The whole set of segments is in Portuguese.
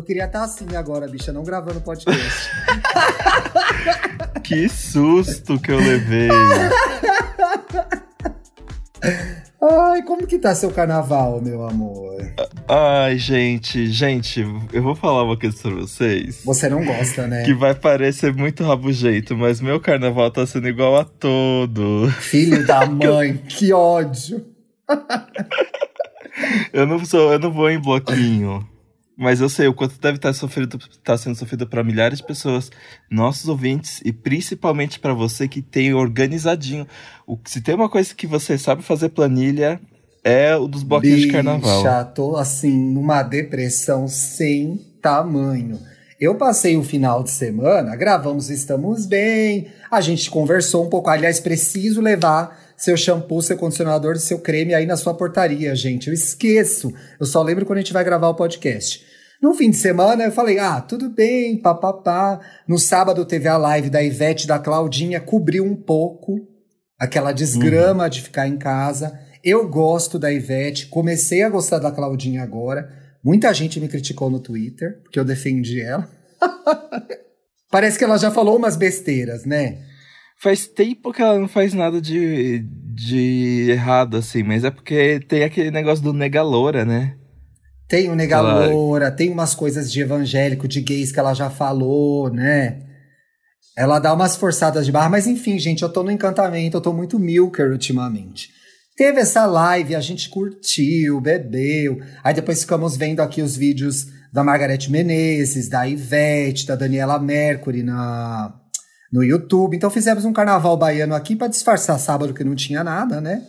Eu queria estar assim agora, bicha, não gravando podcast. que susto que eu levei. Ai, como que tá seu carnaval, meu amor? Ai, gente, gente, eu vou falar uma coisa pra vocês. Você não gosta, né? Que vai parecer muito rabugento, mas meu carnaval tá sendo igual a todo. Filho da mãe, que ódio. eu não sou, eu não vou em bloquinho. Mas eu sei o quanto deve estar, sofrido, estar sendo sofrido para milhares de pessoas, nossos ouvintes, e principalmente para você que tem organizadinho. O, se tem uma coisa que você sabe fazer planilha, é o dos bloquinhos Bicha, de carnaval. Já tô assim, numa depressão sem tamanho. Eu passei o final de semana, gravamos Estamos Bem, a gente conversou um pouco. Aliás, preciso levar seu shampoo, seu condicionador, seu creme aí na sua portaria, gente. Eu esqueço. Eu só lembro quando a gente vai gravar o podcast. No fim de semana eu falei, ah, tudo bem, papapá. No sábado teve a live da Ivete da Claudinha, cobriu um pouco aquela desgrama uhum. de ficar em casa. Eu gosto da Ivete, comecei a gostar da Claudinha agora. Muita gente me criticou no Twitter, porque eu defendi ela. Parece que ela já falou umas besteiras, né? Faz tempo que ela não faz nada de, de errado, assim, mas é porque tem aquele negócio do negaloura, né? Tem o Negaloura, ela... tem umas coisas de evangélico, de gays que ela já falou, né? Ela dá umas forçadas de barra, mas enfim, gente, eu tô no encantamento, eu tô muito milker ultimamente. Teve essa live, a gente curtiu, bebeu. Aí depois ficamos vendo aqui os vídeos da Margarete Menezes, da Ivete, da Daniela Mercury na, no YouTube. Então fizemos um carnaval baiano aqui para disfarçar sábado que não tinha nada, né?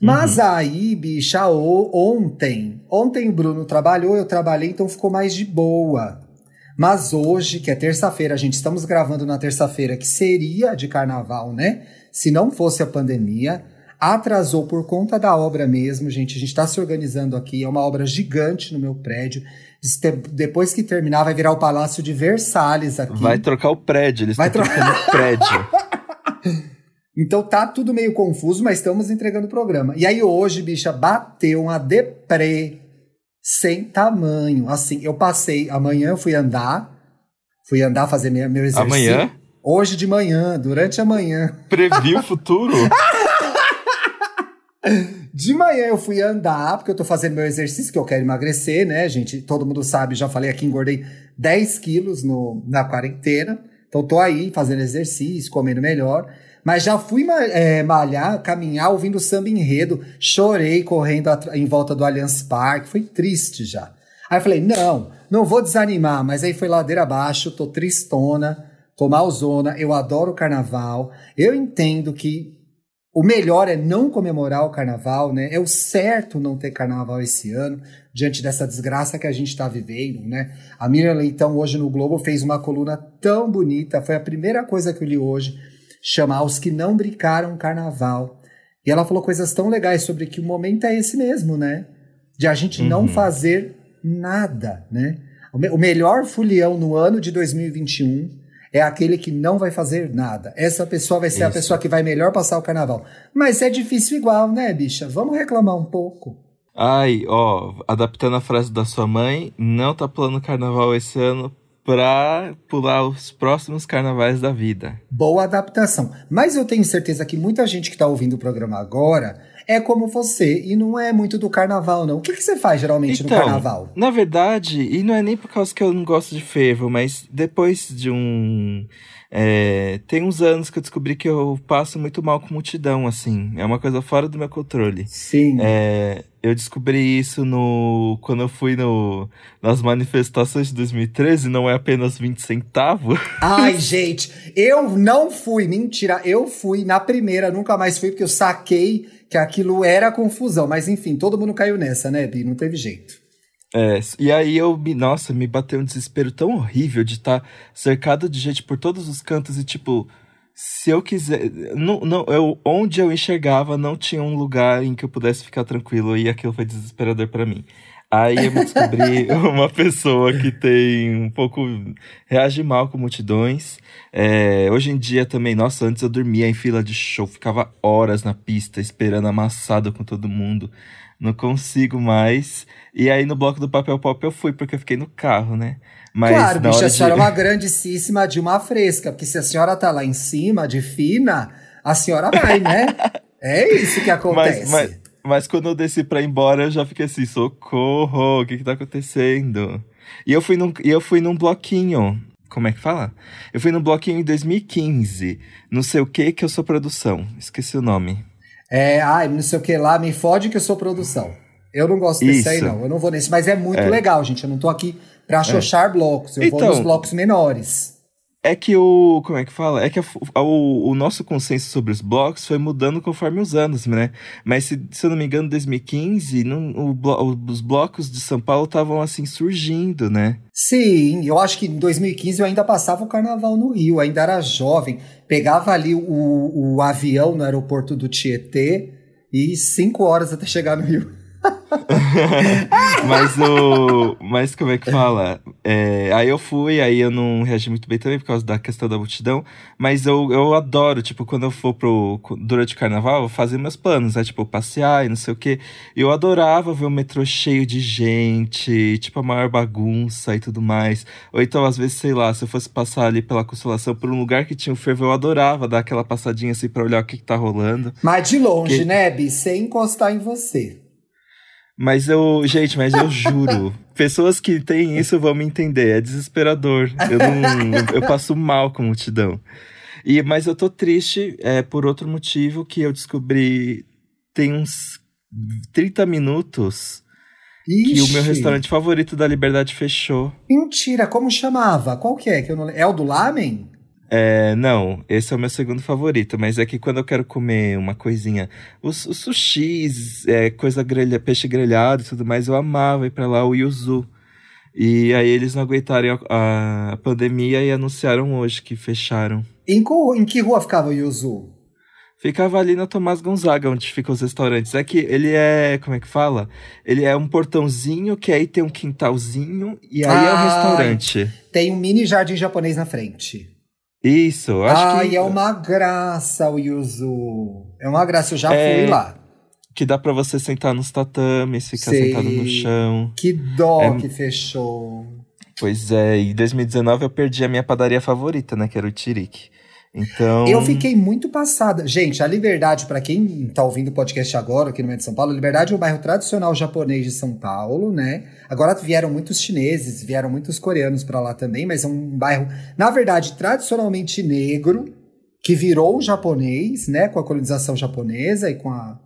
Mas uhum. aí, bicha, ontem, ontem o Bruno trabalhou, eu trabalhei, então ficou mais de boa. Mas hoje, que é terça-feira, a gente estamos gravando na terça-feira, que seria de carnaval, né? Se não fosse a pandemia, atrasou por conta da obra mesmo, gente. A gente está se organizando aqui, é uma obra gigante no meu prédio. Depois que terminar, vai virar o Palácio de Versalhes aqui. Vai trocar o prédio, eles vai estão trocar o prédio. Então tá tudo meio confuso, mas estamos entregando o programa. E aí hoje, bicha, bateu uma deprê sem tamanho. Assim, eu passei, amanhã eu fui andar, fui andar fazer meu, meu exercício. Amanhã? Hoje de manhã, durante a manhã. Previu o futuro? De manhã eu fui andar, porque eu tô fazendo meu exercício, que eu quero emagrecer, né, gente? Todo mundo sabe, já falei aqui, engordei 10 quilos no, na quarentena. Então tô aí fazendo exercício, comendo melhor. Mas já fui é, malhar, caminhar, ouvindo samba enredo. Chorei correndo em volta do Allianz Parque. Foi triste já. Aí eu falei, não, não vou desanimar. Mas aí foi ladeira abaixo, tô tristona, tô malzona. Eu adoro o carnaval. Eu entendo que o melhor é não comemorar o carnaval, né? É o certo não ter carnaval esse ano, diante dessa desgraça que a gente está vivendo, né? A Miriam Leitão, hoje no Globo, fez uma coluna tão bonita. Foi a primeira coisa que eu li hoje chamar os que não brincaram carnaval. E ela falou coisas tão legais sobre que o momento é esse mesmo, né? De a gente uhum. não fazer nada, né? O melhor fulião no ano de 2021 é aquele que não vai fazer nada. Essa pessoa vai ser Isso. a pessoa que vai melhor passar o carnaval. Mas é difícil igual, né, bicha? Vamos reclamar um pouco. Ai, ó, adaptando a frase da sua mãe, não tá pulando carnaval esse ano para pular os próximos carnavais da vida. Boa adaptação. Mas eu tenho certeza que muita gente que está ouvindo o programa agora é como você e não é muito do carnaval, não. O que, que você faz geralmente então, no carnaval? Na verdade, e não é nem por causa que eu não gosto de fervo, mas depois de um. É, tem uns anos que eu descobri que eu passo muito mal com multidão, assim. É uma coisa fora do meu controle. Sim. É, eu descobri isso no quando eu fui no, nas manifestações de 2013, não é apenas 20 centavos. Ai, gente, eu não fui, mentira, eu fui na primeira, nunca mais fui, porque eu saquei que aquilo era confusão. Mas enfim, todo mundo caiu nessa, né, Bi? Não teve jeito. É, e aí eu me, nossa, me bateu um desespero tão horrível de estar tá cercado de gente por todos os cantos e tipo, se eu quiser, não, não, eu, onde eu enxergava não tinha um lugar em que eu pudesse ficar tranquilo e aquilo foi desesperador para mim. Aí eu descobri uma pessoa que tem um pouco. reage mal com multidões. É, hoje em dia também, nossa, antes eu dormia em fila de show, ficava horas na pista esperando amassado com todo mundo. Não consigo mais. E aí no bloco do papel pop eu fui, porque eu fiquei no carro, né? Mas claro, bicho, a senhora de... é uma grandíssima de uma fresca, porque se a senhora tá lá em cima, de fina, a senhora vai, né? é isso que acontece. Mas, mas, mas quando eu desci pra ir embora, eu já fiquei assim, socorro, o que que tá acontecendo? E eu fui num, eu fui num bloquinho, como é que fala? Eu fui num bloquinho em 2015, não sei o que que eu sou produção, esqueci o nome. É, ai, não sei o que lá, me fode que eu sou produção. Eu não gosto desse aí, Isso. não. Eu não vou nesse, mas é muito É. legal, gente. Eu não tô aqui pra xoxar blocos. Eu vou Então- nos blocos menores. É que o. Como é que fala? É que a- a- o, o nosso consenso sobre os blocos foi mudando conforme os anos, né? Mas se, se eu não me engano, em 2015, não, o blo- os blocos de São Paulo estavam assim surgindo, né? Sim, eu acho que em 2015 eu ainda passava o carnaval no Rio, ainda era jovem. Pegava ali o, o avião no aeroporto do Tietê e cinco horas até chegar no Rio. Mas o. Mas como é que fala? É, aí eu fui, aí eu não reagi muito bem também por causa da questão da multidão. Mas eu, eu adoro, tipo, quando eu for pro. Durante o carnaval, eu fazer meus planos, né? Tipo, passear e não sei o quê. Eu adorava ver o metrô cheio de gente, tipo, a maior bagunça e tudo mais. Ou então, às vezes, sei lá, se eu fosse passar ali pela consolação por um lugar que tinha um fervo, eu adorava dar aquela passadinha assim pra olhar o que, que tá rolando. Mas de longe, Que- né, Bi? Sem encostar em você. Mas eu, gente, mas eu juro, pessoas que têm isso vão me entender, é desesperador. Eu não, eu, passo mal com multidão. E mas eu tô triste é por outro motivo que eu descobri tem uns 30 minutos que o meu Ixi. restaurante favorito da Liberdade fechou. Mentira, como chamava? Qual que é? Que eu não... É o do Lamen? É, não, esse é o meu segundo favorito, mas é que quando eu quero comer uma coisinha, os, os sushis, é, coisa grelha, peixe grelhado e tudo mais, eu amava ir pra lá, o Yuzu. E aí eles não aguentaram a, a pandemia e anunciaram hoje que fecharam. Em, co- em que rua ficava o Yuzu? Ficava ali na Tomás Gonzaga, onde ficam os restaurantes. É que ele é, como é que fala? Ele é um portãozinho que aí tem um quintalzinho e aí é o Ai. restaurante. Tem um mini jardim japonês na frente. Isso, acho Ai, que é uma graça o Yuzu. É uma graça, eu já É. fui lá. que dá pra você sentar nos tatames, ficar Sei. sentado no chão. Que dó É- que fechou. Pois é, em 2019 eu perdi a minha padaria favorita, né? Que era o Tirique. Então. Eu fiquei muito passada. Gente, a Liberdade, pra quem tá ouvindo o podcast agora aqui no meio de São Paulo, a Liberdade é um bairro tradicional japonês de São Paulo, né? Agora vieram muitos chineses, vieram muitos coreanos pra lá também, mas é um bairro, na verdade, tradicionalmente negro, que virou japonês, né? Com a colonização japonesa e com a.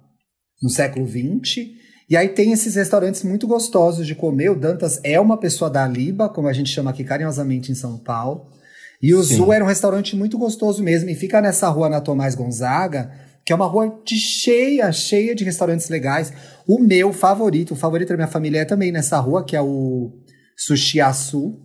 no século XX. E aí tem esses restaurantes muito gostosos de comer. O Dantas é uma pessoa da Liba, como a gente chama aqui carinhosamente em São Paulo. E o Sim. Zu era um restaurante muito gostoso mesmo. E fica nessa rua na Tomás Gonzaga, que é uma rua de cheia, cheia de restaurantes legais. O meu favorito, o favorito da minha família é também nessa rua, que é o Sushi Açu.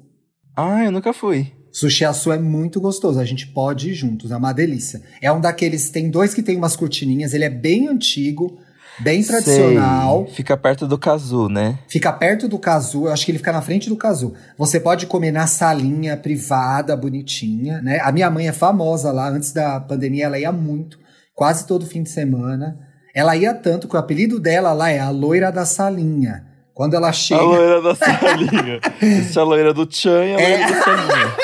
Ah, eu nunca fui. Sushi Açu é muito gostoso, a gente pode ir juntos, é uma delícia. É um daqueles, tem dois que tem umas cortininhas, ele é bem antigo, bem tradicional. Sei. Fica perto do Kazu, né? Fica perto do casu, eu acho que ele fica na frente do casu. Você pode comer na salinha privada, bonitinha, né? A minha mãe é famosa lá, antes da pandemia ela ia muito, quase todo fim de semana. Ela ia tanto que o apelido dela lá é a loira da salinha. Quando ela chega, A loira da salinha. Essa é a loira do Chan e a loira É. da salinha.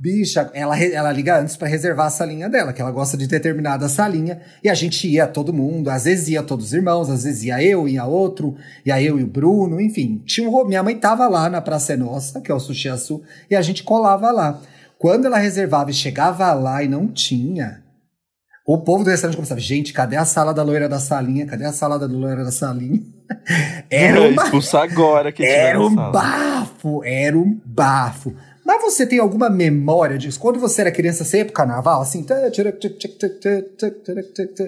Bicha, ela, ela liga antes pra reservar a salinha dela, que ela gosta de determinada salinha. E a gente ia todo mundo, às vezes ia todos os irmãos, às vezes ia eu, ia outro, ia eu e o Bruno, enfim. Tinha um, minha mãe tava lá na Praça é Nossa, que é o Sushi Açu, e a gente colava lá. Quando ela reservava e chegava lá e não tinha, o povo do restaurante começava, gente, cadê a sala da loira da salinha? Cadê a sala da loira da salinha? Era uma Expulsar agora que era um sala. bafo, era um bafo. Mas você tem alguma memória disso? Quando você era criança, você ia pro carnaval, assim?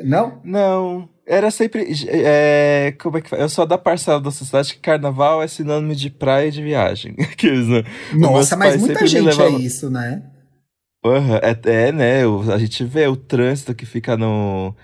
Não? Não, era sempre. É, como é que fala? Eu sou da parcela da sociedade que carnaval é sinônimo de praia e de viagem. Aqueles, né? Nossa, mas muita gente é isso, né? Aham, é, é, né? A gente vê o trânsito que fica no,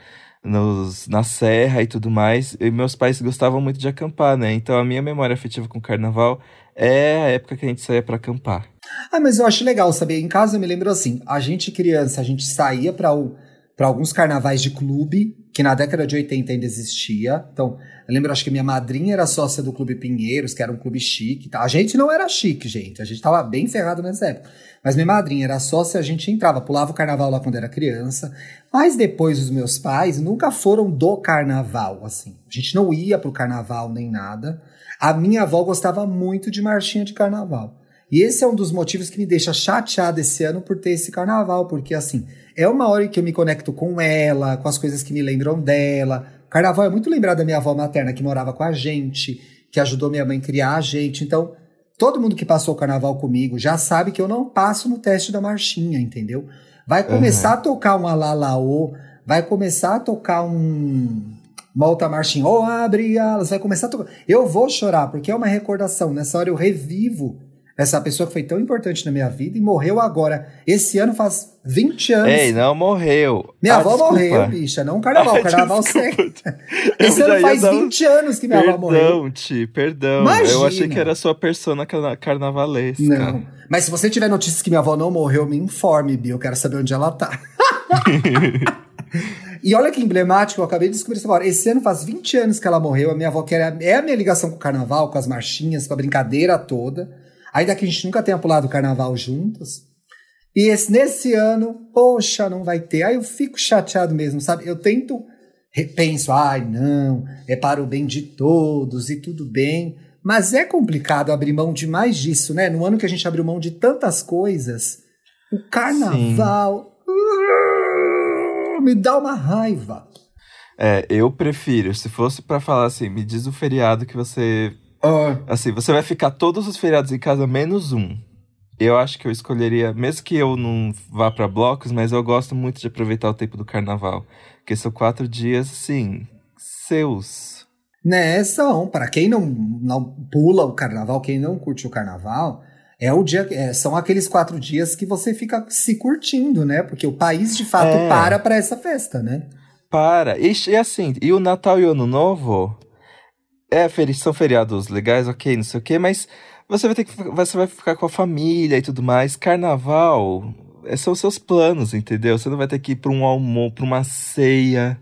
nos, na serra e tudo mais. E meus pais gostavam muito de acampar, né? Então a minha memória afetiva com o carnaval é a época que a gente saía pra acampar. Ah, mas eu acho legal saber. Em casa eu me lembro assim: a gente criança, a gente saía para o para alguns carnavais de clube, que na década de 80 ainda existia. Então, eu lembro, acho que minha madrinha era sócia do Clube Pinheiros, que era um clube chique. Tá? A gente não era chique, gente. A gente tava bem ferrado nessa época. Mas minha madrinha era sócia, a gente entrava, pulava o carnaval lá quando era criança. Mas depois os meus pais nunca foram do carnaval, assim. A gente não ia pro carnaval nem nada. A minha avó gostava muito de marchinha de carnaval. E esse é um dos motivos que me deixa chateada esse ano por ter esse carnaval, porque assim, é uma hora em que eu me conecto com ela, com as coisas que me lembram dela. Carnaval é muito lembrado da minha avó materna que morava com a gente, que ajudou minha mãe a criar a gente. Então, todo mundo que passou o carnaval comigo já sabe que eu não passo no teste da marchinha, entendeu? Vai começar uhum. a tocar um alalaô, vai começar a tocar um uma outra marchinha, ou oh, abre alas, vai começar a tocar. Eu vou chorar, porque é uma recordação. Nessa hora eu revivo essa pessoa que foi tão importante na minha vida e morreu agora. Esse ano faz 20 anos. Ei, não morreu. Minha ah, avó desculpa. morreu, bicha, não carnaval. Ah, carnaval segue. Esse ano faz 20 anos que minha perdão, avó morreu. Perdão, Ti, perdão. Imagina. Eu achei que era sua persona carnavalesca. Não. Mas se você tiver notícias que minha avó não morreu, me informe, Bi. Eu quero saber onde ela tá. E olha que emblemático, eu acabei de descobrir isso agora. Esse ano faz 20 anos que ela morreu. A minha avó, que era, é a minha ligação com o carnaval, com as marchinhas, com a brincadeira toda. Ainda que a gente nunca tenha pulado o carnaval juntos. E esse, nesse ano, poxa, não vai ter. Aí eu fico chateado mesmo, sabe? Eu tento, repenso, ai, não, é para o bem de todos e tudo bem. Mas é complicado abrir mão de mais disso, né? No ano que a gente abriu mão de tantas coisas, o carnaval uh, me dá uma raiva. É, eu prefiro, se fosse para falar assim, me diz o feriado que você Uh. Assim, você vai ficar todos os feriados em casa menos um. Eu acho que eu escolheria, mesmo que eu não vá para blocos, mas eu gosto muito de aproveitar o tempo do carnaval. Porque são quatro dias, assim, seus. Né, são. Para quem não, não pula o carnaval, quem não curte o carnaval, é o dia, é, são aqueles quatro dias que você fica se curtindo, né? Porque o país de fato é. para para essa festa, né? Para. E, e assim, e o Natal e o Ano Novo, é, são feriados legais, ok, não sei o quê, mas você vai ter que. Você vai ficar com a família e tudo mais. Carnaval é, são seus planos, entendeu? Você não vai ter que ir para um almoço, para uma ceia.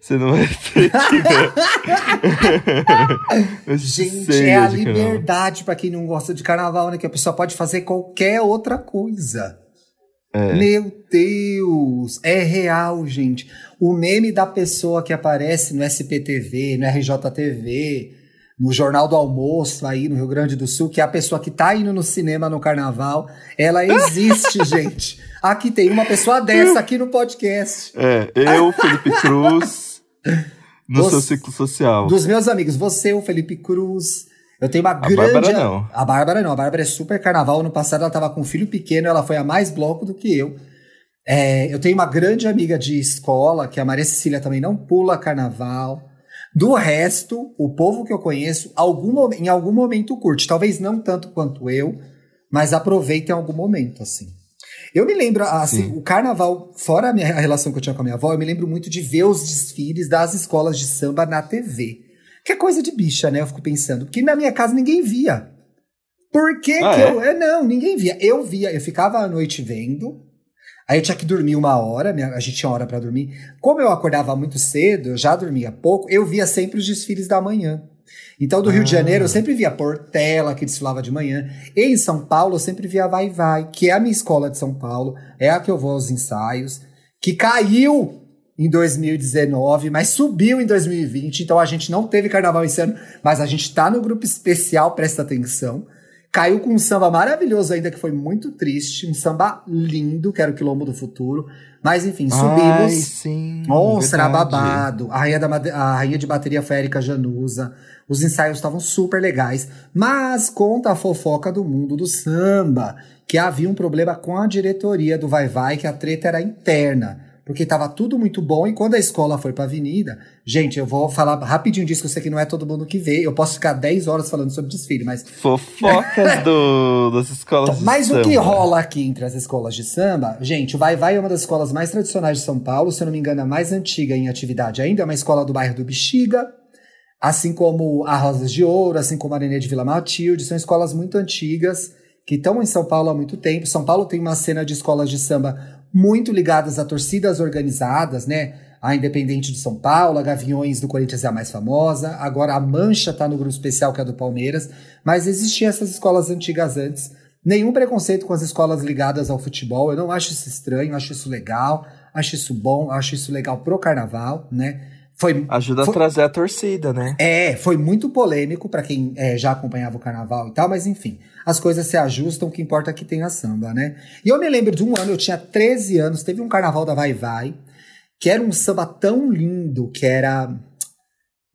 Você não vai ter que. Gente, é a liberdade para quem não gosta de carnaval, né? Que a pessoa pode fazer qualquer outra coisa. É. Meu Deus, é real, gente. O meme da pessoa que aparece no SPTV, no RJTV, no Jornal do Almoço aí no Rio Grande do Sul, que é a pessoa que tá indo no cinema no carnaval, ela existe, gente. Aqui tem uma pessoa dessa aqui no podcast. É, eu, Felipe Cruz, no você, seu ciclo social. Dos meus amigos, você, o Felipe Cruz, eu tenho uma a grande. A Bárbara não. A Bárbara não. A Bárbara é super carnaval. No passado ela tava com um filho pequeno, ela foi a mais bloco do que eu. É, eu tenho uma grande amiga de escola, que é a Maria Cecília também não pula carnaval. Do resto, o povo que eu conheço, algum, em algum momento curte. Talvez não tanto quanto eu, mas aproveita em algum momento, assim. Eu me lembro, assim, Sim. o carnaval, fora a, minha, a relação que eu tinha com a minha avó, eu me lembro muito de ver os desfiles das escolas de samba na TV. Que é coisa de bicha, né? Eu fico pensando. Porque na minha casa ninguém via. Por que, ah, que é? eu. É, não, ninguém via. Eu via, eu ficava à noite vendo. Aí eu tinha que dormir uma hora, a gente tinha hora para dormir. Como eu acordava muito cedo, eu já dormia pouco, eu via sempre os desfiles da manhã. Então, do ah. Rio de Janeiro, eu ah. sempre via Portela, que desfilava de manhã. E em São Paulo, eu sempre via Vai Vai, que é a minha escola de São Paulo, é a que eu vou aos ensaios, que caiu em 2019, mas subiu em 2020. Então a gente não teve carnaval esse ano, mas a gente tá no grupo especial, presta atenção. Caiu com um samba maravilhoso ainda, que foi muito triste. Um samba lindo, que era o Quilombo do Futuro. Mas enfim, subimos. Ai, sim. Oh, será babado. A rainha, da, a rainha de bateria foi a Erika Januza. Os ensaios estavam super legais. Mas conta a fofoca do mundo do samba. Que havia um problema com a diretoria do Vai Vai, que a treta era interna porque estava tudo muito bom. E quando a escola foi para a avenida, gente, eu vou falar rapidinho disso, que eu sei que não é todo mundo que vê. Eu posso ficar 10 horas falando sobre desfile, mas. Fofocas do, das escolas então, de mas samba. Mas o que rola aqui entre as escolas de samba, gente, o Vai Vai é uma das escolas mais tradicionais de São Paulo, se eu não me engano, a mais antiga em atividade ainda, é uma escola do bairro do Bexiga. Assim como a Rosas de Ouro, assim como a Nenê de Vila Matilde, são escolas muito antigas que estão em São Paulo há muito tempo. São Paulo tem uma cena de escolas de samba muito ligadas a torcidas organizadas, né? A Independente de São Paulo, a Gaviões do Corinthians é a mais famosa, agora a Mancha está no grupo especial, que é a do Palmeiras, mas existiam essas escolas antigas antes. Nenhum preconceito com as escolas ligadas ao futebol, eu não acho isso estranho, acho isso legal, acho isso bom, acho isso legal pro carnaval, né? Foi, Ajuda foi, a trazer a torcida, né? É, foi muito polêmico para quem é, já acompanhava o carnaval e tal, mas enfim, as coisas se ajustam, o que importa é que tenha samba, né? E eu me lembro de um ano, eu tinha 13 anos, teve um carnaval da Vai Vai, que era um samba tão lindo, que era.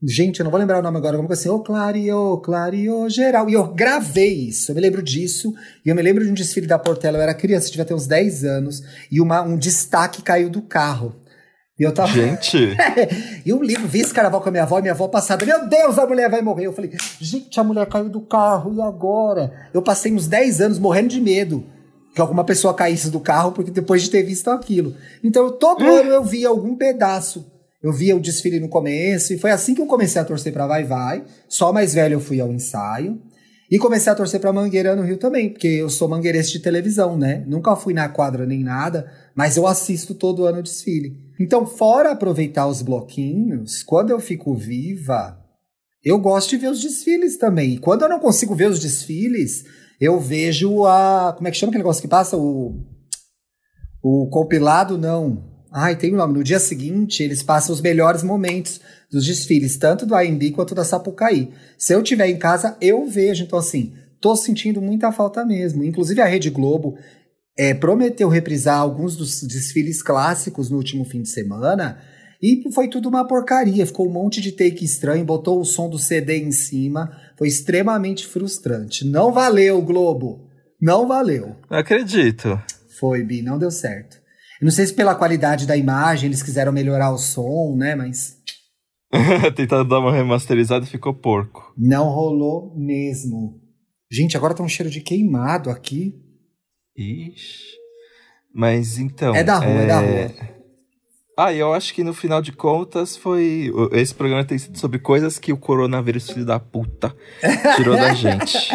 Gente, eu não vou lembrar o nome agora, vamos assim, ô Clario, Clario geral. E eu gravei isso, eu me lembro disso. E eu me lembro de um desfile da Portela, eu era criança, devia ter uns 10 anos, e uma, um destaque caiu do carro. E eu tava. Gente! e um livro, vi esse carnaval com a minha avó e minha avó passada. Meu Deus, a mulher vai morrer. Eu falei, gente, a mulher caiu do carro, e agora? Eu passei uns 10 anos morrendo de medo que alguma pessoa caísse do carro, porque depois de ter visto aquilo. Então, todo hum. ano eu via algum pedaço. Eu via o desfile no começo, e foi assim que eu comecei a torcer para Vai Vai. Só mais velho eu fui ao ensaio. E comecei a torcer para Mangueira no Rio também, porque eu sou mangueirense de televisão, né? Nunca fui na quadra nem nada, mas eu assisto todo ano o desfile. Então, fora aproveitar os bloquinhos, quando eu fico viva, eu gosto de ver os desfiles também. E quando eu não consigo ver os desfiles, eu vejo a. Como é que chama aquele negócio que passa? O. O compilado, não. Ai, tem o um nome. No dia seguinte, eles passam os melhores momentos dos desfiles, tanto do AMB quanto da Sapucaí. Se eu tiver em casa, eu vejo. Então, assim, tô sentindo muita falta mesmo. Inclusive, a Rede Globo é, prometeu reprisar alguns dos desfiles clássicos no último fim de semana. E foi tudo uma porcaria. Ficou um monte de take estranho, botou o som do CD em cima. Foi extremamente frustrante. Não valeu, Globo. Não valeu. Acredito. Foi, Bi, não deu certo. Eu não sei se pela qualidade da imagem eles quiseram melhorar o som, né? Mas Tentando dar uma remasterizada e ficou porco. Não rolou mesmo. Gente, agora tá um cheiro de queimado aqui. Ixi. Mas então. É da rua, é, é da rua. Ah, eu acho que no final de contas foi. Esse programa tem sido sobre coisas que o coronavírus, filho da puta, tirou da gente.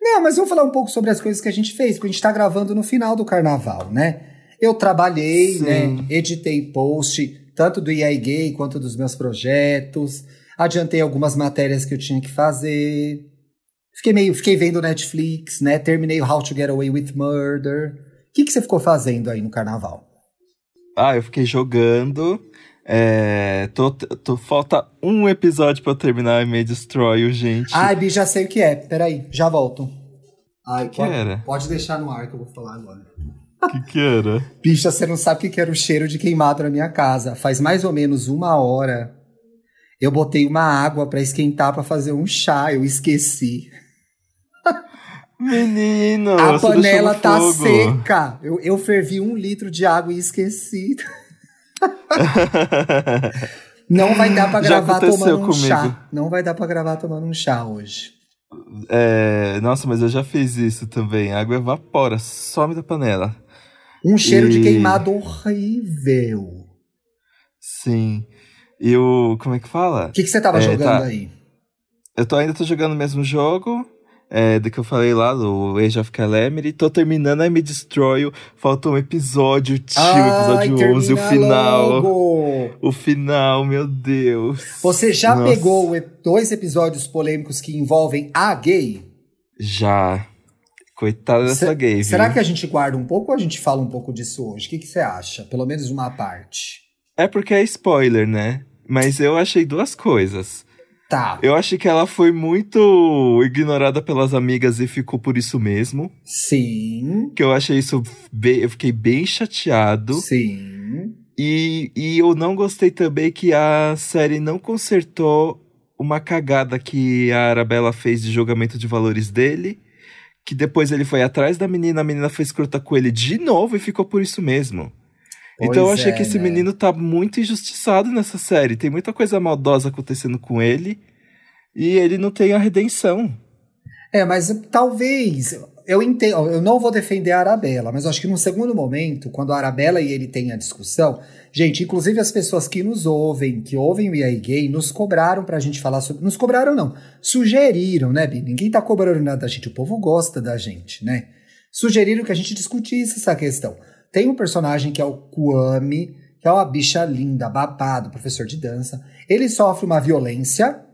Não, mas vamos falar um pouco sobre as coisas que a gente fez, porque a gente tá gravando no final do carnaval, né? Eu trabalhei, Sim. né? Editei post, tanto do EA Gay quanto dos meus projetos. Adiantei algumas matérias que eu tinha que fazer. Fiquei meio, fiquei vendo Netflix, né? Terminei How to Get Away with Murder. O que, que você ficou fazendo aí no carnaval? Ah, eu fiquei jogando. É, tô, tô, falta um episódio pra eu terminar e me Destroy, gente. Ai, Bi, já sei o que é. Peraí, já volto. Ai, que pode, era? Pode deixar no ar que eu vou falar agora. O que, que era? Bicha, você não sabe o que era o cheiro de queimado na minha casa. Faz mais ou menos uma hora. Eu botei uma água para esquentar para fazer um chá. Eu esqueci. Menino, a panela tá fogo. seca. Eu, eu fervi um litro de água e esqueci. Não vai dar para gravar tomando um comigo. chá. Não vai dar para gravar tomando um chá hoje. É, nossa, mas eu já fiz isso também. A água evapora, some da panela. Um cheiro e... de queimado horrível. Sim. E o. Como é que fala? O que, que você tava é, jogando tá... aí? Eu tô, ainda tô jogando o mesmo jogo. É, do que eu falei lá, do Age of Calamity. Tô terminando a Me Destroy. Falta um episódio, tio, Ai, episódio 11, o final. Logo. O final, meu Deus. Você já Nossa. pegou dois episódios polêmicos que envolvem a gay? Já. Coitada dessa gay, viu? Será que a gente guarda um pouco ou a gente fala um pouco disso hoje? O que, que você acha? Pelo menos uma parte. É porque é spoiler, né? Mas eu achei duas coisas. Tá. Eu acho que ela foi muito ignorada pelas amigas e ficou por isso mesmo. Sim. Que eu achei isso. Bem, eu fiquei bem chateado. Sim. E, e eu não gostei também que a série não consertou uma cagada que a Arabella fez de julgamento de valores dele que depois ele foi atrás da menina, a menina foi escrota com ele de novo e ficou por isso mesmo. Então eu achei é, que esse né? menino tá muito injustiçado nessa série. Tem muita coisa maldosa acontecendo com ele e ele não tem a redenção. É, mas talvez eu entendo, eu não vou defender a Arabella, mas acho que num segundo momento, quando a Arabella e ele têm a discussão, Gente, inclusive as pessoas que nos ouvem, que ouvem o EA Gay, nos cobraram pra gente falar sobre. Nos cobraram, não. Sugeriram, né, Bi? Ninguém tá cobrando nada da gente. O povo gosta da gente, né? sugeriram que a gente discutisse essa questão. Tem um personagem que é o Kwame, que é uma bicha linda, babado, professor de dança. Ele sofre uma violência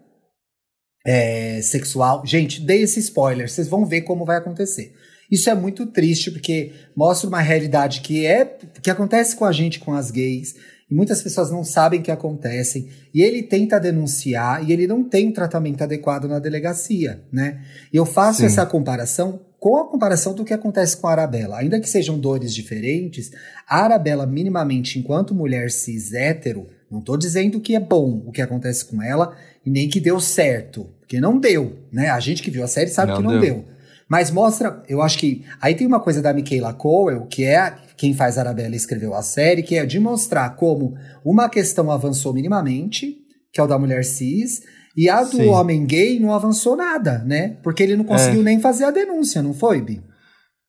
é, sexual. Gente, dei esse spoiler, vocês vão ver como vai acontecer. Isso é muito triste porque mostra uma realidade que é que acontece com a gente, com as gays, e muitas pessoas não sabem que acontecem, e ele tenta denunciar e ele não tem um tratamento adequado na delegacia, né? E eu faço Sim. essa comparação com a comparação do que acontece com a Arabella. Ainda que sejam dores diferentes, a Arabella, minimamente, enquanto mulher cis hétero, não estou dizendo que é bom o que acontece com ela e nem que deu certo, porque não deu, né? A gente que viu a série sabe não que não deu. deu. Mas mostra, eu acho que. Aí tem uma coisa da Michaela Cowell, que é quem faz Arabella e escreveu a série, que é de mostrar como uma questão avançou minimamente, que é o da mulher cis, e a do Sim. homem gay não avançou nada, né? Porque ele não conseguiu é. nem fazer a denúncia, não foi, Bi?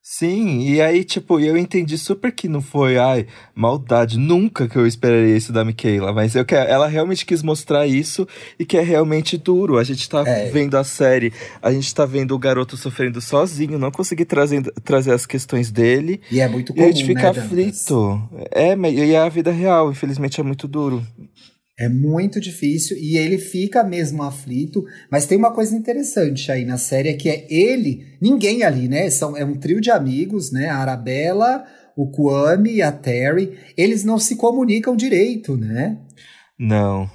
Sim, e aí, tipo, eu entendi super que não foi, ai, maldade, nunca que eu esperaria isso da Michaela, mas eu quero, ela realmente quis mostrar isso e que é realmente duro. A gente tá é. vendo a série, a gente tá vendo o garoto sofrendo sozinho, não conseguir trazer, trazer as questões dele. E é muito comum, E a gente fica né, aflito. É, e é a vida real, infelizmente é muito duro. É muito difícil e ele fica mesmo aflito. Mas tem uma coisa interessante aí na série, é que é ele, ninguém ali, né? São, é um trio de amigos, né? A Arabella, o Kwame e a Terry. Eles não se comunicam direito, né? Não.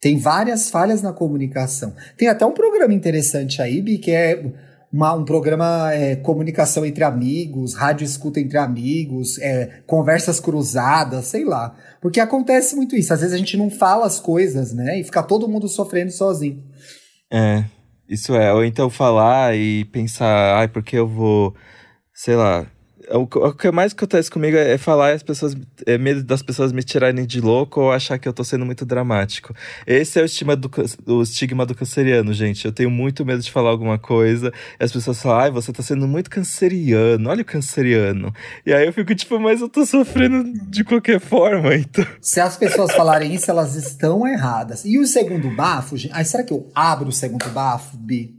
Tem várias falhas na comunicação. Tem até um programa interessante aí, Bi, que é uma, um programa é, comunicação entre amigos, rádio escuta entre amigos, é, conversas cruzadas, sei lá. Porque acontece muito isso. Às vezes a gente não fala as coisas, né? E fica todo mundo sofrendo sozinho. É, isso é. Ou então falar e pensar, ai, porque eu vou, sei lá, o, o que mais acontece comigo é, é falar as pessoas. É medo das pessoas me tirarem de louco ou achar que eu tô sendo muito dramático. Esse é o estigma do, o estigma do canceriano, gente. Eu tenho muito medo de falar alguma coisa e as pessoas falam, ai, você tá sendo muito canceriano, olha o canceriano. E aí eu fico tipo, mas eu tô sofrendo de qualquer forma, então. Se as pessoas falarem isso, elas estão erradas. E o segundo bafo, gente. Ai, será que eu abro o segundo bafo, Bi?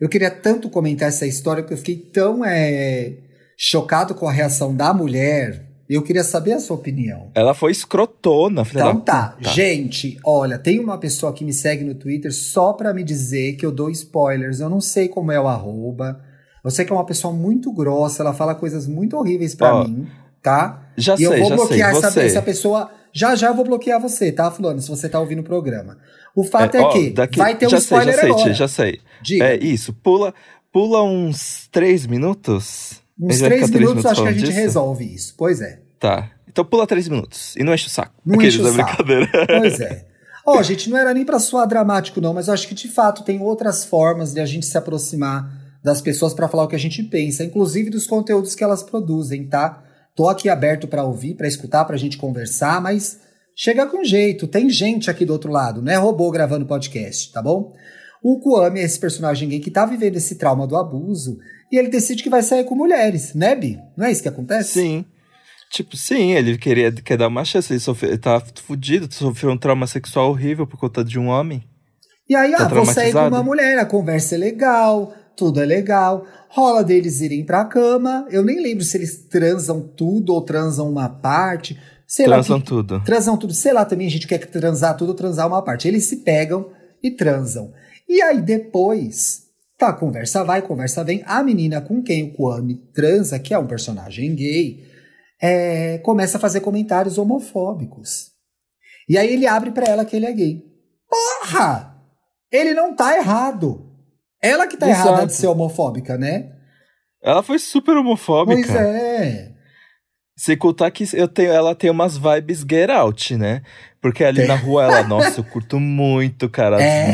Eu queria tanto comentar essa história porque eu fiquei tão. É chocado com a reação da mulher. Eu queria saber a sua opinião. Ela foi escrotona, filha Então tá. Gente, olha, tem uma pessoa que me segue no Twitter só pra me dizer que eu dou spoilers. Eu não sei como é o arroba. Eu sei que é uma pessoa muito grossa, ela fala coisas muito horríveis para mim, tá? Já e sei, eu vou bloquear sei. Essa, essa pessoa. Já já eu vou bloquear você, tá, Fulano? Se você tá ouvindo o programa. O fato é, é ó, que daqui, vai ter um spoiler sei, já agora. Sei, já sei. Diga. É isso. Pula, pula uns três minutos. Uns três, minutos, acho que a gente disso? resolve isso. Pois é. Tá. Então pula três minutos. E não enche o saco. Não Aqueles enche o saco. Pois é. Ó, oh, gente, não era nem pra soar dramático, não, mas eu acho que de fato tem outras formas de a gente se aproximar das pessoas para falar o que a gente pensa, inclusive dos conteúdos que elas produzem, tá? Tô aqui aberto para ouvir, para escutar, pra gente conversar, mas chega com jeito. Tem gente aqui do outro lado, não é robô gravando podcast, tá bom? O Kwame é esse personagem gay que tá vivendo esse trauma do abuso e ele decide que vai sair com mulheres, né, Bi? Não é isso que acontece? Sim. Tipo, sim, ele queria quer dar uma chance, ele, sofre, ele tá fudido, sofreu um trauma sexual horrível por conta de um homem. E aí, tá ah, vou sair com uma mulher, a conversa é legal, tudo é legal, rola deles irem pra cama. Eu nem lembro se eles transam tudo ou transam uma parte. Sei transam lá que, tudo. Transam tudo. Sei lá também, a gente quer transar tudo ou transar uma parte. Eles se pegam e transam. E aí depois Tá, conversa vai, conversa vem. A menina com quem o Kwame transa, que é um personagem gay, é, começa a fazer comentários homofóbicos. E aí ele abre para ela que ele é gay. Porra! Ele não tá errado. Ela que tá Exato. errada de ser homofóbica, né? Ela foi super homofóbica. Pois é. Sem contar que eu tenho, ela tem umas vibes get out, né? Porque ali na rua ela, nossa, eu curto muito caras é...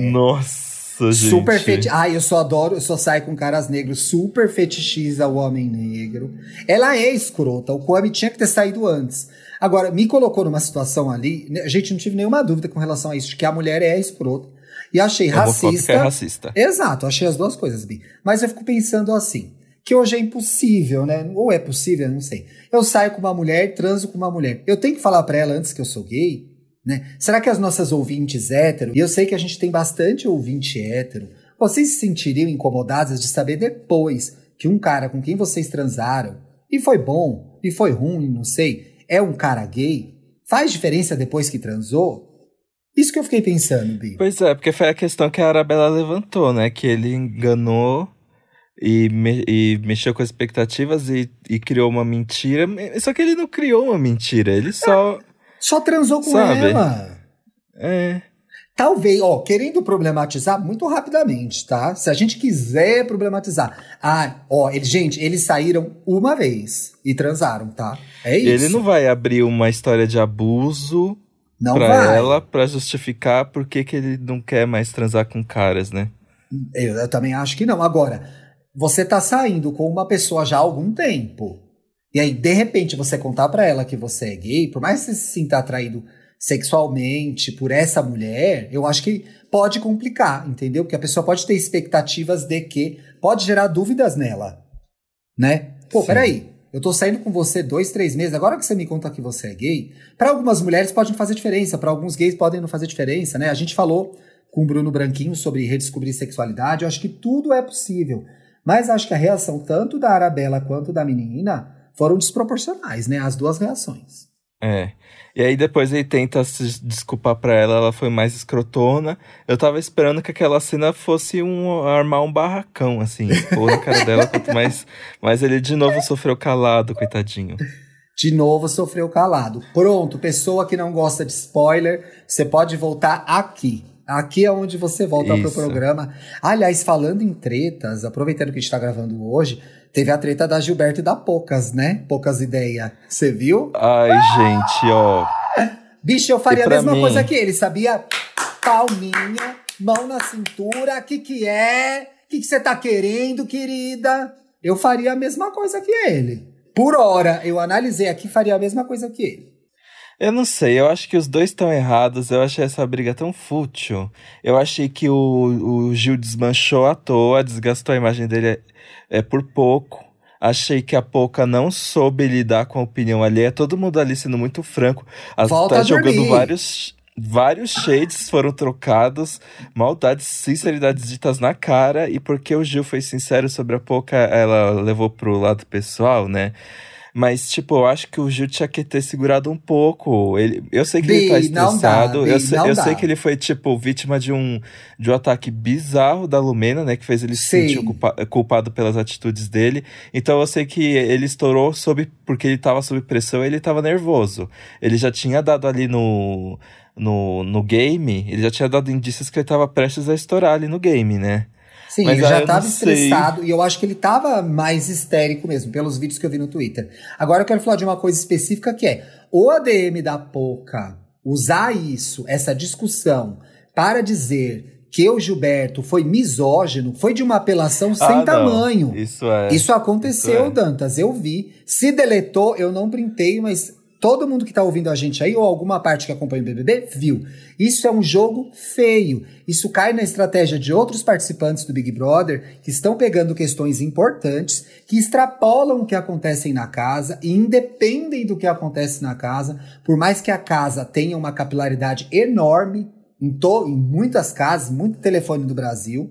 negras. Nossa. Nossa, gente. Super feti... Ai, eu só adoro, eu só saio com caras negros. Super fetichiza o homem negro. Ela é escrota. O Kwame tinha que ter saído antes. Agora, me colocou numa situação ali. Né, a gente não tive nenhuma dúvida com relação a isso, de que a mulher é escrota. E achei racista. É racista. Exato, achei as duas coisas, Bi. Mas eu fico pensando assim. Que hoje é impossível, né? Ou é possível, não sei. Eu saio com uma mulher, transo com uma mulher. Eu tenho que falar para ela antes que eu sou gay? Né? Será que as nossas ouvintes hétero, e eu sei que a gente tem bastante ouvinte hétero, vocês se sentiriam incomodadas de saber depois que um cara com quem vocês transaram, e foi bom, e foi ruim, não sei, é um cara gay, faz diferença depois que transou? Isso que eu fiquei pensando, Bi. Pois é, porque foi a questão que a Arabella levantou, né? Que ele enganou e, me, e mexeu com as expectativas e, e, criou uma mentira. Só que ele não criou uma mentira, ele só. Só transou com sabe? ela. É. Talvez, ó, querendo problematizar muito rapidamente, tá? Se a gente quiser problematizar. Ah, ó, ele, gente, eles saíram uma vez e transaram, tá? É isso. Ele não vai abrir uma história de abuso não pra vai. ela pra justificar por que, que ele não quer mais transar com caras, né? Eu, eu também acho que não. Agora, você tá saindo com uma pessoa já há algum tempo. E aí, de repente, você contar para ela que você é gay, por mais que você se sinta atraído sexualmente por essa mulher, eu acho que pode complicar, entendeu? Porque a pessoa pode ter expectativas de que pode gerar dúvidas nela, né? Pô, Sim. peraí, eu tô saindo com você dois, três meses, agora que você me conta que você é gay, para algumas mulheres pode não fazer diferença, para alguns gays podem não fazer diferença, né? A gente falou com o Bruno Branquinho sobre redescobrir sexualidade, eu acho que tudo é possível. Mas acho que a reação tanto da Arabella quanto da menina foram desproporcionais, né? As duas reações. É. E aí depois ele tenta se desculpar pra ela, ela foi mais escrotona. Eu tava esperando que aquela cena fosse um armar um barracão, assim, expor na cara dela, quanto mais. Mas ele de novo sofreu calado, coitadinho. De novo sofreu calado. Pronto, pessoa que não gosta de spoiler, você pode voltar aqui. Aqui é onde você volta Isso. pro programa. Aliás, falando em tretas, aproveitando que a gente tá gravando hoje, teve a treta da Gilberto e da Poucas, né? Poucas Ideia. Você viu? Ai, gente, ó. Bicho, eu faria a mesma mim... coisa que ele, sabia? Palminha, mão na cintura, o que que é? O que que você tá querendo, querida? Eu faria a mesma coisa que ele. Por hora, eu analisei aqui, faria a mesma coisa que ele. Eu não sei, eu acho que os dois estão errados. Eu achei essa briga tão fútil. Eu achei que o, o Gil desmanchou à toa, desgastou a imagem dele é, é por pouco. Achei que a Poca não soube lidar com a opinião alheia. Todo mundo ali sendo muito franco. As, Volta tá jogando vários, vários shades foram trocados, maldades, sinceridades ditas na cara. E porque o Gil foi sincero sobre a Poca, ela levou pro lado pessoal, né? Mas, tipo, eu acho que o Gil tinha que ter segurado um pouco. Ele, eu sei que Bi, ele tá estressado. Dá, eu, sei, eu sei que ele foi, tipo, vítima de um, de um ataque bizarro da Lumena, né? Que fez ele se sentir culpa, culpado pelas atitudes dele. Então eu sei que ele estourou sob, porque ele tava sob pressão e ele tava nervoso. Ele já tinha dado ali no, no, no game, ele já tinha dado indícios que ele tava prestes a estourar ali no game, né? Sim, Mas ele já estava estressado e eu acho que ele estava mais histérico mesmo, pelos vídeos que eu vi no Twitter. Agora eu quero falar de uma coisa específica que é o ADM da Poca usar isso, essa discussão, para dizer que o Gilberto foi misógino, foi de uma apelação sem ah, tamanho. Isso é. Isso aconteceu, isso é. Dantas, eu vi. Se deletou, eu não printei, mas todo mundo que está ouvindo a gente aí, ou alguma parte que acompanha o BBB, viu. Isso é um jogo feio. Isso cai na estratégia de outros participantes do Big Brother que estão pegando questões importantes, que extrapolam o que acontece na casa e independem do que acontece na casa, por mais que a casa tenha uma capilaridade enorme em, to em muitas casas, muito telefone do Brasil,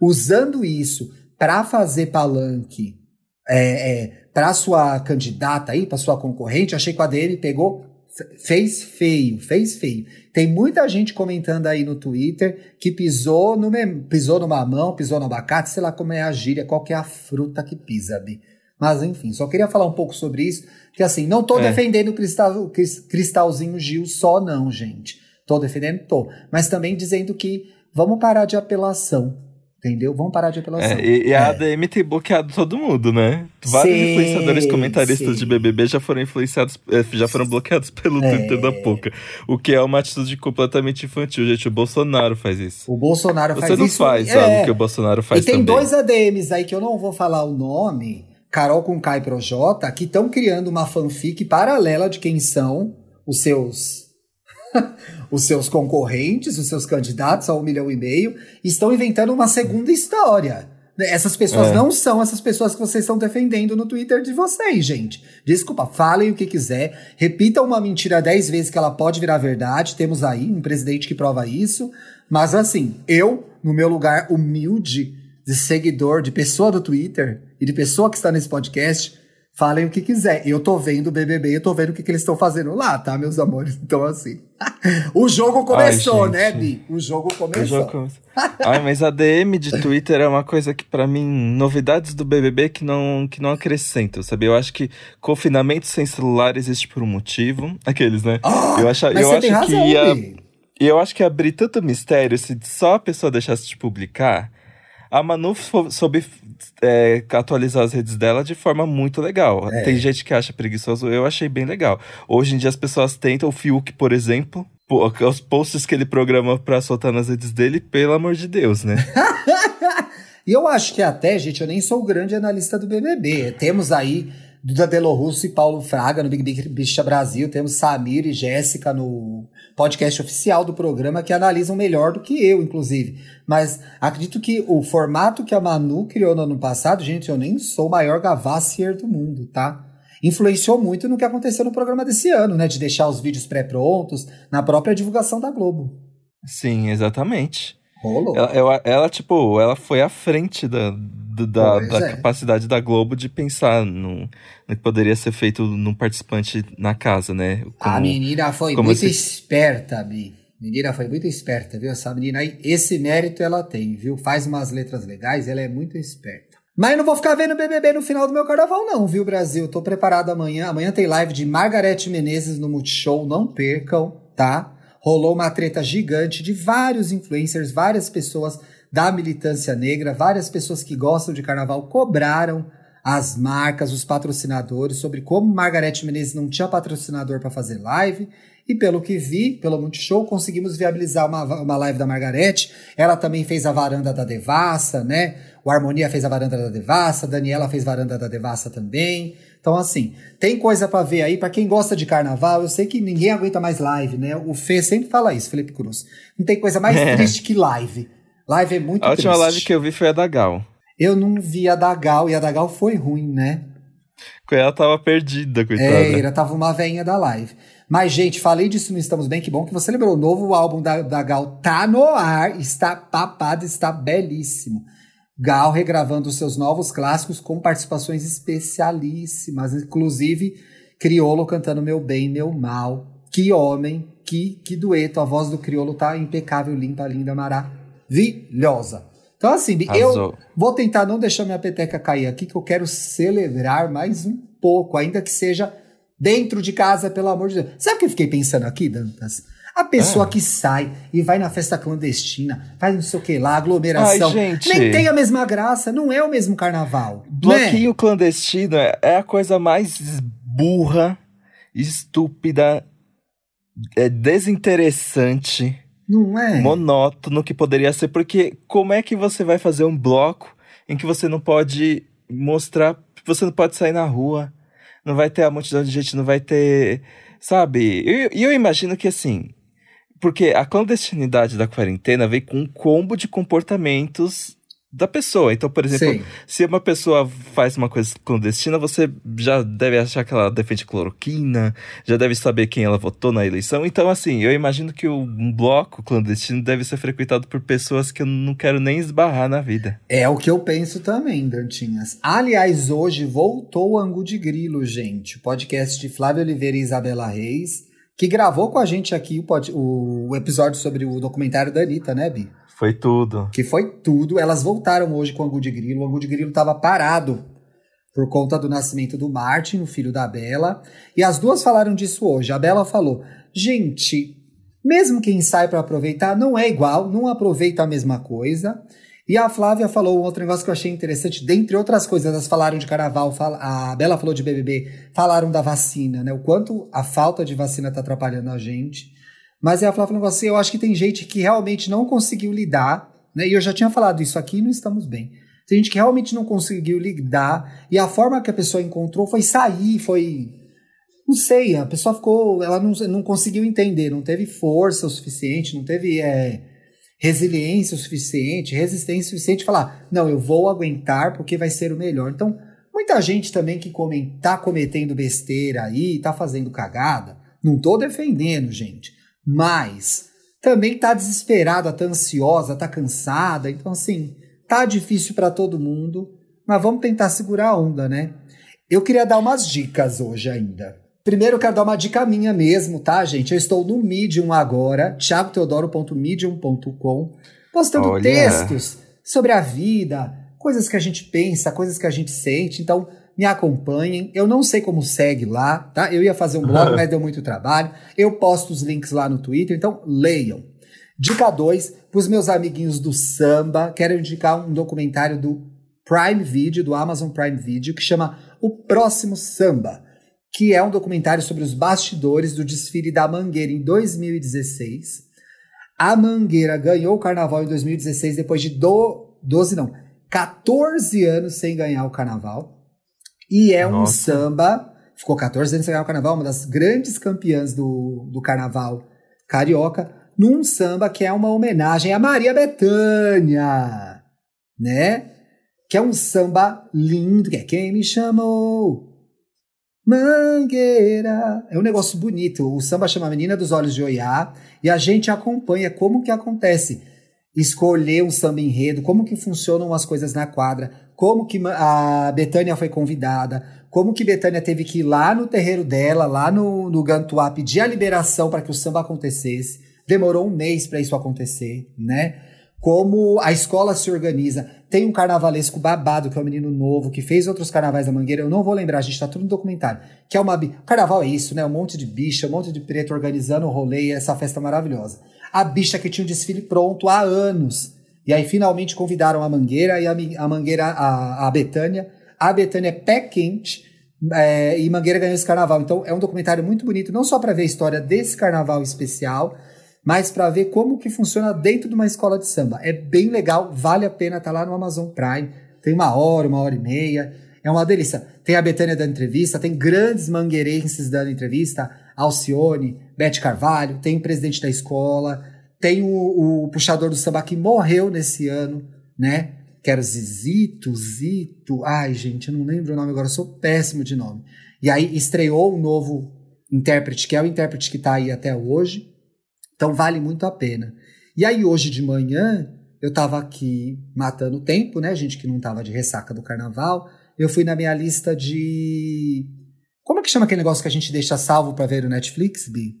usando isso para fazer palanque é, é, para sua candidata aí, para sua concorrente, achei que o ADM pegou, fez feio, fez feio. Tem muita gente comentando aí no Twitter que pisou, no, pisou no mamão, pisou no abacate, sei lá como é a gíria, qual que é a fruta que pisa, Bi. Mas enfim, só queria falar um pouco sobre isso, que assim, não tô é. defendendo o cristal, cristalzinho Gil só não, gente. Tô defendendo, tô. Mas também dizendo que vamos parar de apelação Entendeu? Vamos parar de apelação. É, e, e a é. ADM tem bloqueado todo mundo, né? Vários sim, influenciadores comentaristas sim. de BBB já foram influenciados, eh, já foram bloqueados pelo é. Twitter da Poca. O que é uma atitude completamente infantil, gente. O Bolsonaro faz isso. O Bolsonaro Você faz isso. Você não faz é. algo que o Bolsonaro faz também. E tem também. dois ADMs aí que eu não vou falar o nome, Carol com Kai Projota, que estão criando uma fanfic paralela de quem são os seus os seus concorrentes, os seus candidatos a um milhão e meio, estão inventando uma segunda história. Essas pessoas é. não são essas pessoas que vocês estão defendendo no Twitter de vocês, gente. Desculpa, falem o que quiser, repitam uma mentira dez vezes que ela pode virar verdade. Temos aí um presidente que prova isso. Mas assim, eu, no meu lugar humilde de seguidor, de pessoa do Twitter, e de pessoa que está nesse podcast, falem o que quiser. Eu tô vendo o BBB, eu tô vendo o que, que eles estão fazendo lá, tá, meus amores? Então, assim. o jogo começou, Ai, né, Bi? O jogo começou. O jogo começou. Ai, mas a DM de Twitter é uma coisa que, para mim, novidades do BBB que não, que não acrescentam, sabe? Eu acho que confinamento sem celular existe por um motivo. Aqueles, né? Oh, eu acho, eu acho razão, que ia. E eu acho que abrir tanto mistério se só a pessoa deixasse de publicar a Manu soube é, atualizar as redes dela de forma muito legal. É. Tem gente que acha preguiçoso, eu achei bem legal. Hoje em dia as pessoas tentam, o Fiuk, por exemplo, os posts que ele programa pra soltar nas redes dele, pelo amor de Deus, né? e eu acho que até, gente, eu nem sou o grande analista do BBB. Temos aí Duda Delo Russo e Paulo Fraga no Big Big Bicha Brasil. Temos Samir e Jéssica no podcast oficial do programa que analisam melhor do que eu, inclusive. Mas acredito que o formato que a Manu criou no ano passado, gente, eu nem sou o maior gavassier do mundo, tá? Influenciou muito no que aconteceu no programa desse ano, né? De deixar os vídeos pré-prontos na própria divulgação da Globo. Sim, exatamente. Ela, ela, ela, tipo, ela foi à frente da, da, da é. capacidade da Globo de pensar no, no, que poderia ser feito num participante na casa, né? Como, a menina foi muito esse... esperta, Bi. A menina foi muito esperta, viu? Essa menina aí, esse mérito ela tem, viu? Faz umas letras legais, ela é muito esperta. Mas eu não vou ficar vendo BBB no final do meu carnaval, não, viu, Brasil? Tô preparado amanhã. Amanhã tem live de Margarete Menezes no Multishow, não percam, tá? Rolou uma treta gigante de vários influencers, várias pessoas da militância negra, várias pessoas que gostam de carnaval cobraram as marcas, os patrocinadores, sobre como Margarete Menezes não tinha patrocinador para fazer live. E pelo que vi, pelo Multishow, conseguimos viabilizar uma, uma live da Margarete. Ela também fez a varanda da Devassa, né? O Harmonia fez a varanda da Devassa, a Daniela fez varanda da Devassa também. Então, assim, tem coisa para ver aí. para quem gosta de carnaval, eu sei que ninguém aguenta mais live, né? O Fê sempre fala isso, Felipe Cruz. Não tem coisa mais é. triste que live. Live é muito A última triste. live que eu vi foi a da Gal. Eu não vi a da Gal, e a da Gal foi ruim, né? Ela tava perdida, coitada. É, ela tava uma veinha da live. Mas, gente, falei disso no Estamos Bem, que bom que você lembrou. O novo álbum da, da Gal tá no ar, está papado, está belíssimo. Gal regravando os seus novos clássicos com participações especialíssimas, inclusive Criolo cantando Meu Bem, Meu Mal. Que homem, que, que dueto. A voz do Criolo tá impecável, limpa, linda, maravilhosa maravilhosa. Então, assim, Arrasou. eu vou tentar não deixar minha peteca cair aqui, que eu quero celebrar mais um pouco, ainda que seja dentro de casa, pelo amor de Deus. Sabe o que eu fiquei pensando aqui, Dantas? A pessoa ah. que sai e vai na festa clandestina, faz não sei o que lá, aglomeração. Ai, gente. Nem tem a mesma graça, não é o mesmo carnaval. Né? Bloquinho né? clandestino é a coisa mais burra, estúpida, é desinteressante não é? Monótono que poderia ser, porque como é que você vai fazer um bloco em que você não pode mostrar, você não pode sair na rua, não vai ter a multidão de gente, não vai ter. Sabe? E eu, eu imagino que assim. Porque a clandestinidade da quarentena veio com um combo de comportamentos da pessoa. Então, por exemplo, Sim. se uma pessoa faz uma coisa clandestina, você já deve achar que ela defende cloroquina, já deve saber quem ela votou na eleição. Então, assim, eu imagino que um bloco clandestino deve ser frequentado por pessoas que eu não quero nem esbarrar na vida. É o que eu penso também, Dantinhas. Aliás, hoje voltou o Angu de Grilo, gente. O podcast de Flávio Oliveira e Isabela Reis, que gravou com a gente aqui o, pod... o episódio sobre o documentário da Anitta, né, Bi? Foi tudo. Que foi tudo. Elas voltaram hoje com o Angu de Grilo. O Angu de Grilo estava parado por conta do nascimento do Martin, o filho da Bela. E as duas falaram disso hoje. A Bela falou: gente, mesmo quem sai para aproveitar não é igual, não aproveita a mesma coisa. E a Flávia falou um outro negócio que eu achei interessante, dentre outras coisas, elas falaram de carnaval, a Bela falou de BBB, falaram da vacina, né? O quanto a falta de vacina está atrapalhando a gente. Mas falava um negócio assim, eu acho que tem gente que realmente não conseguiu lidar, né? E eu já tinha falado isso aqui não estamos bem. Tem gente que realmente não conseguiu lidar, e a forma que a pessoa encontrou foi sair, foi. Não sei, a pessoa ficou. Ela não, não conseguiu entender, não teve força o suficiente, não teve é, resiliência o suficiente, resistência o suficiente falar, não, eu vou aguentar porque vai ser o melhor. Então, muita gente também que come, tá cometendo besteira aí, tá fazendo cagada, não tô defendendo, gente mas também tá desesperada, tá ansiosa, tá cansada, então assim, tá difícil para todo mundo, mas vamos tentar segurar a onda, né? Eu queria dar umas dicas hoje ainda. Primeiro, eu quero dar uma dica minha mesmo, tá, gente? Eu estou no Medium agora, thiagoteodoro.medium.com, postando Olha. textos sobre a vida, coisas que a gente pensa, coisas que a gente sente. Então, me acompanhem. Eu não sei como segue lá, tá? Eu ia fazer um blog, mas deu muito trabalho. Eu posto os links lá no Twitter, então leiam. Dica 2, para os meus amiguinhos do samba, quero indicar um documentário do Prime Video, do Amazon Prime Video, que chama O Próximo Samba que é um documentário sobre os bastidores do desfile da Mangueira em 2016. A Mangueira ganhou o carnaval em 2016 depois de do, 12, não, 14 anos sem ganhar o carnaval. E é Nossa. um samba, ficou 14 anos sem ganhar o carnaval, uma das grandes campeãs do, do carnaval carioca, num samba que é uma homenagem a Maria Bethânia, né? Que é um samba lindo, que é Quem Me Chamou, Mangueira. É um negócio bonito. O samba chama Menina dos Olhos de Oiá e a gente acompanha como que acontece escolher um samba enredo, como que funcionam as coisas na quadra, como que a Betânia foi convidada, como que Betânia teve que ir lá no terreiro dela, lá no, no Gantuá, pedir a liberação para que o samba acontecesse. Demorou um mês para isso acontecer, né? Como a escola se organiza. Tem um carnavalesco babado, que é um menino novo, que fez outros carnavais da Mangueira, eu não vou lembrar, a gente tá tudo no documentário. Que é uma. Carnaval é isso, né? Um monte de bicha, um monte de preto organizando o rolê essa festa maravilhosa. A bicha que tinha um desfile pronto há anos. E aí finalmente convidaram a Mangueira e a, a Mangueira, a, a Betânia. A Betânia é pé quente. É, e Mangueira ganhou esse carnaval. Então é um documentário muito bonito, não só para ver a história desse carnaval especial, mas para ver como que funciona dentro de uma escola de samba. É bem legal, vale a pena estar tá lá no Amazon Prime. Tem uma hora, uma hora e meia. É uma delícia. Tem a Betânia dando entrevista, tem grandes mangueirenses dando entrevista, Alcione, Bete Carvalho, tem o presidente da escola, tem o, o puxador do samba que morreu nesse ano, né? Que era Zizito, Zito. Ai, gente, eu não lembro o nome agora, sou péssimo de nome. E aí estreou um novo intérprete, que é o intérprete que está aí até hoje. Então vale muito a pena. E aí hoje de manhã eu estava aqui matando tempo, né, gente que não estava de ressaca do carnaval. Eu fui na minha lista de como é que chama aquele negócio que a gente deixa salvo para ver no Netflix, Bi?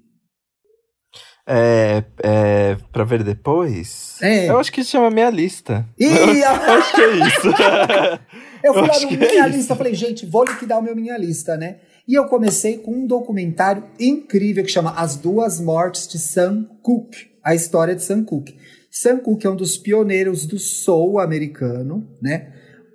É, é pra ver depois? É. Eu acho que chama minha lista. Ih, eu acho que é isso. eu fui lá no Minha é Lista, falei, gente, vou liquidar o meu Minha Lista, né? E eu comecei com um documentário incrível que chama As Duas Mortes de Sam Cooke, a história de Sam Cooke. Sam Cooke é um dos pioneiros do soul americano, né?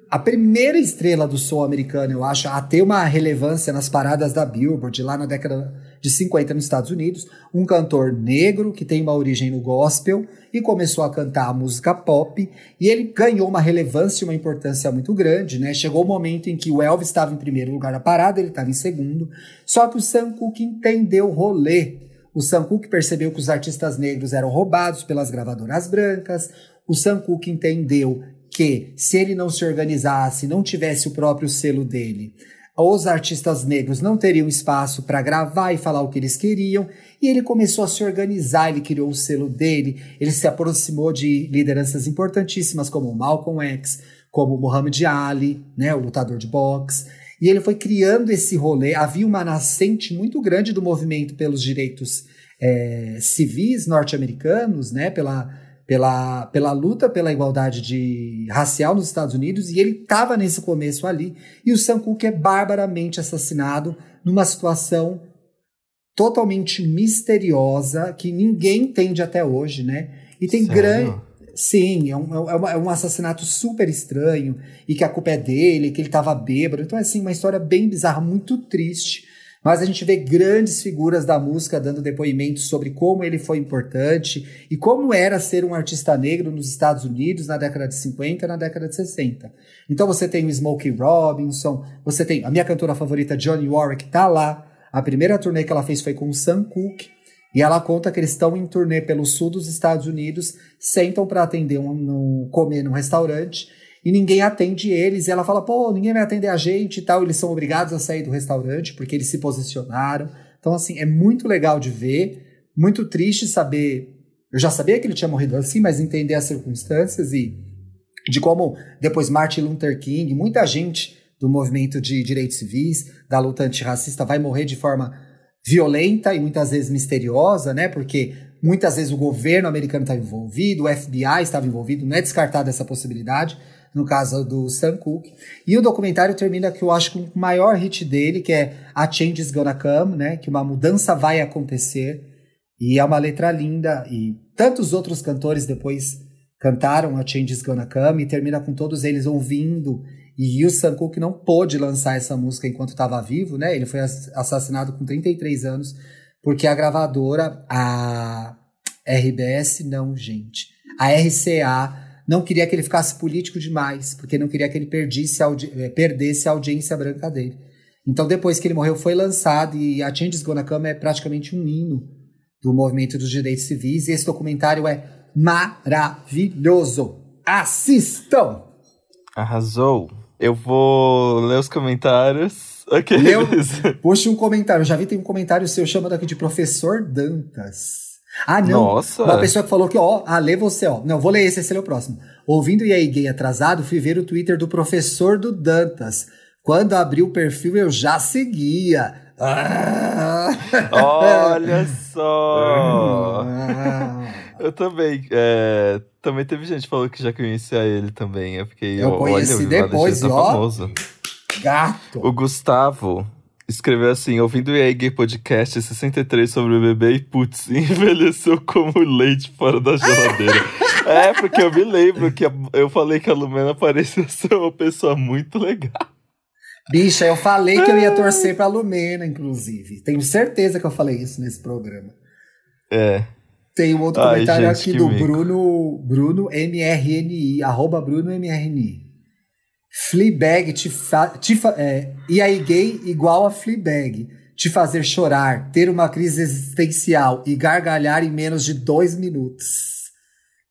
A primeira estrela do soul americano, eu acho, a ter uma relevância nas paradas da Billboard lá na década de 50 nos Estados Unidos, um cantor negro que tem uma origem no gospel e começou a cantar a música pop e ele ganhou uma relevância e uma importância muito grande, né? Chegou o momento em que o Elvis estava em primeiro lugar da parada, ele estava em segundo, só que o Sam Cooke entendeu o rolê. O Sam Cooke percebeu que os artistas negros eram roubados pelas gravadoras brancas, o Sam Cooke entendeu que se ele não se organizasse, não tivesse o próprio selo dele, os artistas negros não teriam espaço para gravar e falar o que eles queriam, e ele começou a se organizar, ele criou o selo dele, ele se aproximou de lideranças importantíssimas como Malcolm X, como Muhammad Ali, né, o lutador de boxe, e ele foi criando esse rolê. Havia uma nascente muito grande do movimento pelos direitos é, civis norte-americanos, né, pela pela, pela luta pela igualdade de racial nos Estados Unidos e ele estava nesse começo ali. E o Sam Cooke é barbaramente assassinado numa situação totalmente misteriosa que ninguém entende até hoje, né? E tem grande. Sim, é um, é, é um assassinato super estranho e que a culpa é dele, que ele estava bêbado. Então, é assim, uma história bem bizarra, muito triste. Mas a gente vê grandes figuras da música dando depoimentos sobre como ele foi importante e como era ser um artista negro nos Estados Unidos na década de 50 e na década de 60. Então você tem o Smokey Robinson, você tem a minha cantora favorita, Johnny Warwick, tá lá. A primeira turnê que ela fez foi com o Sam Cooke. E ela conta que eles estão em turnê pelo sul dos Estados Unidos, sentam para atender um, no, comer num restaurante e ninguém atende eles. E ela fala, pô, ninguém vai atender a gente e tal. Eles são obrigados a sair do restaurante porque eles se posicionaram. Então, assim, é muito legal de ver, muito triste saber. Eu já sabia que ele tinha morrido assim, mas entender as circunstâncias e de como depois Martin Luther King, muita gente do movimento de direitos civis, da luta antirracista, vai morrer de forma violenta e muitas vezes misteriosa, né? Porque muitas vezes o governo americano estava envolvido, o FBI estava envolvido, não é descartada essa possibilidade, no caso do Sam Cooke. E o documentário termina que eu acho que o maior hit dele, que é A Change is Gonna Come, né? Que uma mudança vai acontecer. E é uma letra linda, e tantos outros cantores depois cantaram A Change is Gonna Come, e termina com todos eles ouvindo e o Sam Cooke não pôde lançar essa música enquanto estava vivo, né? Ele foi assassinado com 33 anos, porque a gravadora, a RBS, não, gente. A RCA não queria que ele ficasse político demais, porque não queria que ele perdesse a, eh, perdesse a audiência branca dele. Então, depois que ele morreu, foi lançado, e a Changes Gonna Come é praticamente um hino do movimento dos direitos civis, e esse documentário é maravilhoso. Assistam! Arrasou! Eu vou ler os comentários. Ok, Leu, puxa um comentário. Já vi, tem um comentário seu chamando aqui de professor Dantas. Ah, não. Nossa. Uma pessoa que falou que, ó, ah, lê você, ó. Não, vou ler esse, esse é o próximo. Ouvindo e aí gay atrasado, fui ver o Twitter do professor do Dantas. Quando abri o perfil, eu já seguia. Ah. Olha só! Eu também. É, também teve gente que falou que já conhecia ele também. Eu fiquei. Eu conheci olha, depois, tá ó. Famoso. Gato. O Gustavo escreveu assim: ouvindo o Gay Podcast 63 sobre o bebê e putz, envelheceu como leite fora da geladeira. é, porque eu me lembro que eu falei que a Lumena parecia ser uma pessoa muito legal. Bicha, eu falei que eu ia torcer pra Lumena, inclusive. Tenho certeza que eu falei isso nesse programa. É. Tem um outro Ai, comentário gente, aqui do mico. Bruno, Bruno MRNI, arroba Bruno MRNI. Fleabag te, fa, te fa, é, e aí gay igual a Fleabag. Te fazer chorar, ter uma crise existencial e gargalhar em menos de dois minutos.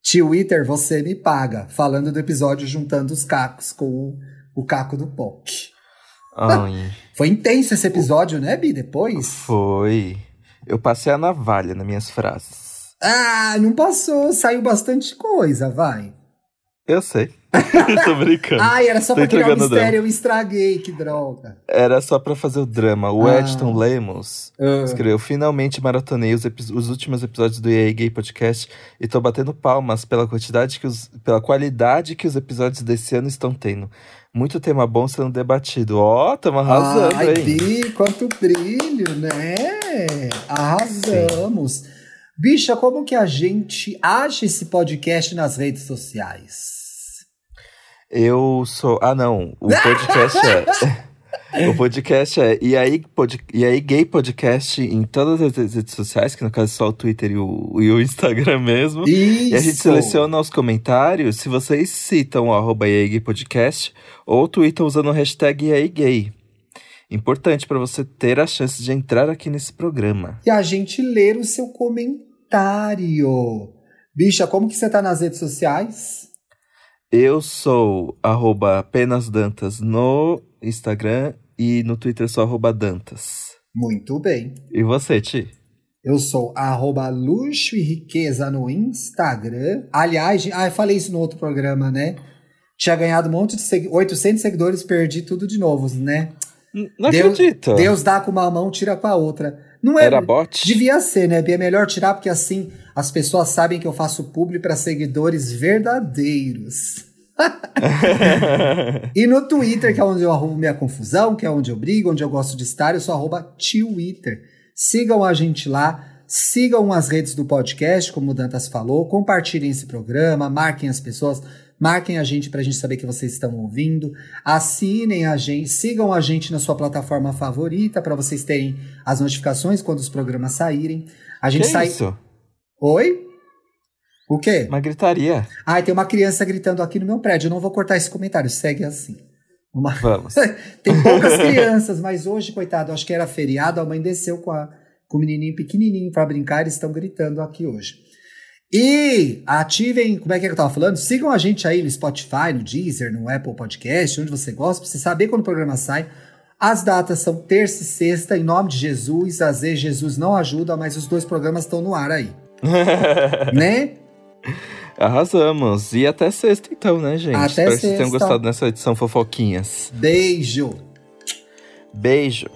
Twitter, você me paga. Falando do episódio juntando os cacos com o, o caco do POC. Foi intenso esse episódio, né, Bi? Depois? Foi. Eu passei a navalha nas minhas frases. Ah, não passou, saiu bastante coisa, vai. Eu sei. Tô brincando. Ai, era só Tô pra criar o mistério, eu estraguei, que droga. Era só pra fazer o drama. O ah. Edson Lemos uh. escreveu: Finalmente maratonei os, os, últimos episódios do EA Gay Podcast e tô batendo palmas pela quantidade que os, pela qualidade que os episódios desse ano estão tendo. Muito tema bom sendo debatido. Ó, oh, tamo arrasando, Ai, hein? Bi, quanto brilho, né? Arrasamos. Sim. Bicha, como que a gente acha esse podcast nas redes sociais? Eu sou. Ah, não. O podcast é. O podcast é e aí, pod, e aí Gay Podcast em todas as redes sociais, que no caso é só o Twitter e o, e o Instagram mesmo. Isso. E a gente seleciona os comentários se vocês citam o arroba Podcast ou tweetam usando o hashtag e aí gay. Importante para você ter a chance de entrar aqui nesse programa. E a gente ler o seu comentário. Bicha, como que você tá nas redes sociais? Eu sou arroba apenas Dantas no Instagram e no Twitter sou arroba Dantas. Muito bem. E você, Ti? Eu sou arroba luxo e riqueza no Instagram. Aliás, ah, eu falei isso no outro programa, né? Tinha ganhado um monte de seguidores, 800 seguidores, perdi tudo de novo, né? Não Deus, acredito. Deus dá com uma mão, tira com a outra. Não é, Era bot? Devia ser, né? É melhor tirar, porque assim as pessoas sabem que eu faço publi para seguidores verdadeiros. e no Twitter, que é onde eu arrumo minha confusão, que é onde eu brigo, onde eu gosto de estar, eu sou arroba Twitter. Sigam a gente lá. Sigam as redes do podcast, como o Dantas falou. Compartilhem esse programa, marquem as pessoas. Marquem a gente para a gente saber que vocês estão ouvindo. Assinem a gente, sigam a gente na sua plataforma favorita para vocês terem as notificações quando os programas saírem. A gente que sai. Isso? Oi? O quê? Uma gritaria. Ah, tem uma criança gritando aqui no meu prédio. Eu não vou cortar esse comentário, segue assim. Uma... Vamos. tem poucas crianças, mas hoje, coitado, acho que era feriado, a mãe desceu com, a, com o menininho pequenininho para brincar, eles estão gritando aqui hoje. E ativem, como é que, é que eu tava falando? Sigam a gente aí no Spotify, no Deezer, no Apple Podcast, onde você gosta, pra você saber quando o programa sai. As datas são terça e sexta, em nome de Jesus. Às vezes Jesus não ajuda, mas os dois programas estão no ar aí. né? Arrasamos. E até sexta, então, né, gente? Até Espero que vocês tenham sexta. gostado dessa edição Fofoquinhas. Beijo! Beijo.